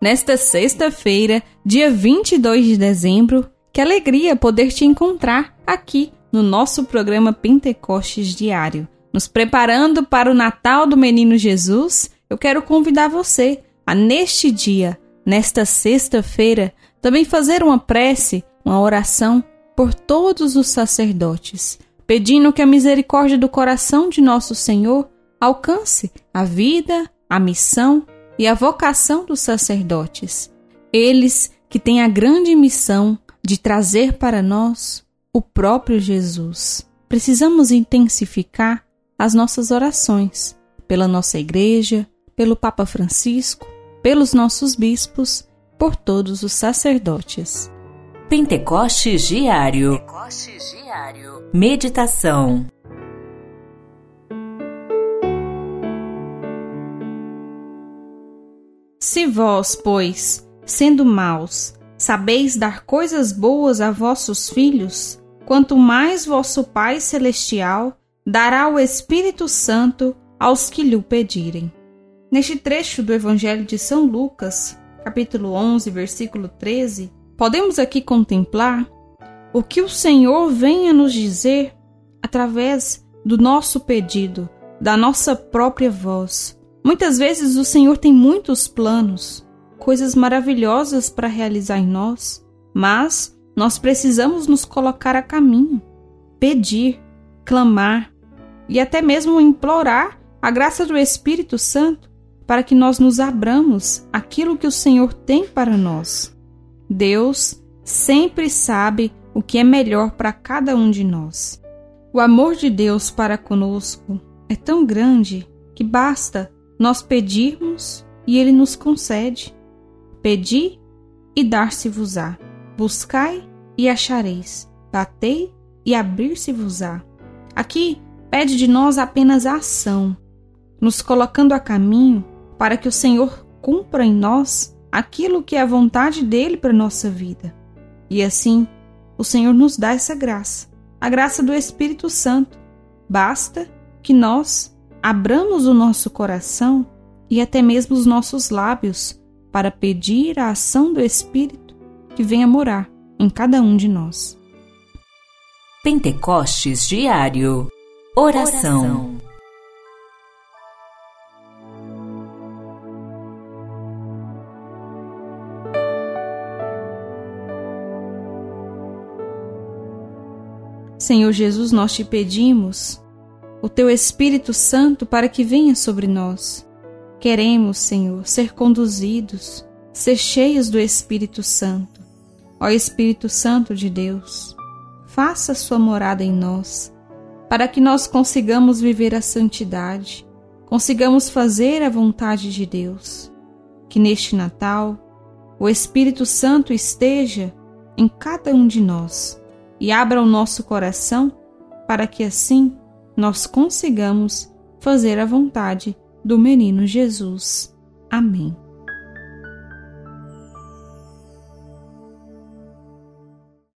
Nesta sexta-feira, dia 22 de dezembro, que alegria poder te encontrar aqui no nosso programa Pentecostes Diário. Nos preparando para o Natal do Menino Jesus, eu quero convidar você a, neste dia, nesta sexta-feira, também fazer uma prece, uma oração por todos os sacerdotes, pedindo que a misericórdia do coração de nosso Senhor alcance a vida, a missão e a vocação dos sacerdotes. Eles que têm a grande missão de trazer para nós o próprio Jesus. Precisamos intensificar as nossas orações pela nossa igreja, pelo Papa Francisco, pelos nossos bispos, por todos os sacerdotes. Pentecostes Diário. Pentecostes Diário. Meditação. Se vós, pois, sendo maus, sabeis dar coisas boas a vossos filhos, quanto mais vosso Pai Celestial dará o Espírito Santo aos que lhe pedirem. Neste trecho do Evangelho de São Lucas, capítulo 11, versículo 13, podemos aqui contemplar o que o Senhor vem a nos dizer através do nosso pedido, da nossa própria voz Muitas vezes o Senhor tem muitos planos, coisas maravilhosas para realizar em nós, mas nós precisamos nos colocar a caminho, pedir, clamar e até mesmo implorar a graça do Espírito Santo para que nós nos abramos aquilo que o Senhor tem para nós. Deus sempre sabe o que é melhor para cada um de nós. O amor de Deus para conosco é tão grande que basta nós pedirmos e ele nos concede. Pedi e dar-se-vos-á. Buscai e achareis. Batei e abrir-se-vos-á. Aqui pede de nós apenas a ação, nos colocando a caminho para que o Senhor cumpra em nós aquilo que é a vontade dele para nossa vida. E assim, o Senhor nos dá essa graça, a graça do Espírito Santo. Basta que nós abramos o nosso coração e até mesmo os nossos lábios para pedir a ação do Espírito que venha morar em cada um de nós. Pentecostes Diário Oração, Senhor Jesus, nós te pedimos o teu Espírito Santo para que venha sobre nós. Queremos, Senhor, ser conduzidos, ser cheios do Espírito Santo. Ó Espírito Santo de Deus, faça sua morada em nós, para que nós consigamos viver a santidade, consigamos fazer a vontade de Deus. Que neste Natal o Espírito Santo esteja em cada um de nós e abra o nosso coração para que assim nós consigamos fazer a vontade do menino Jesus. Amém.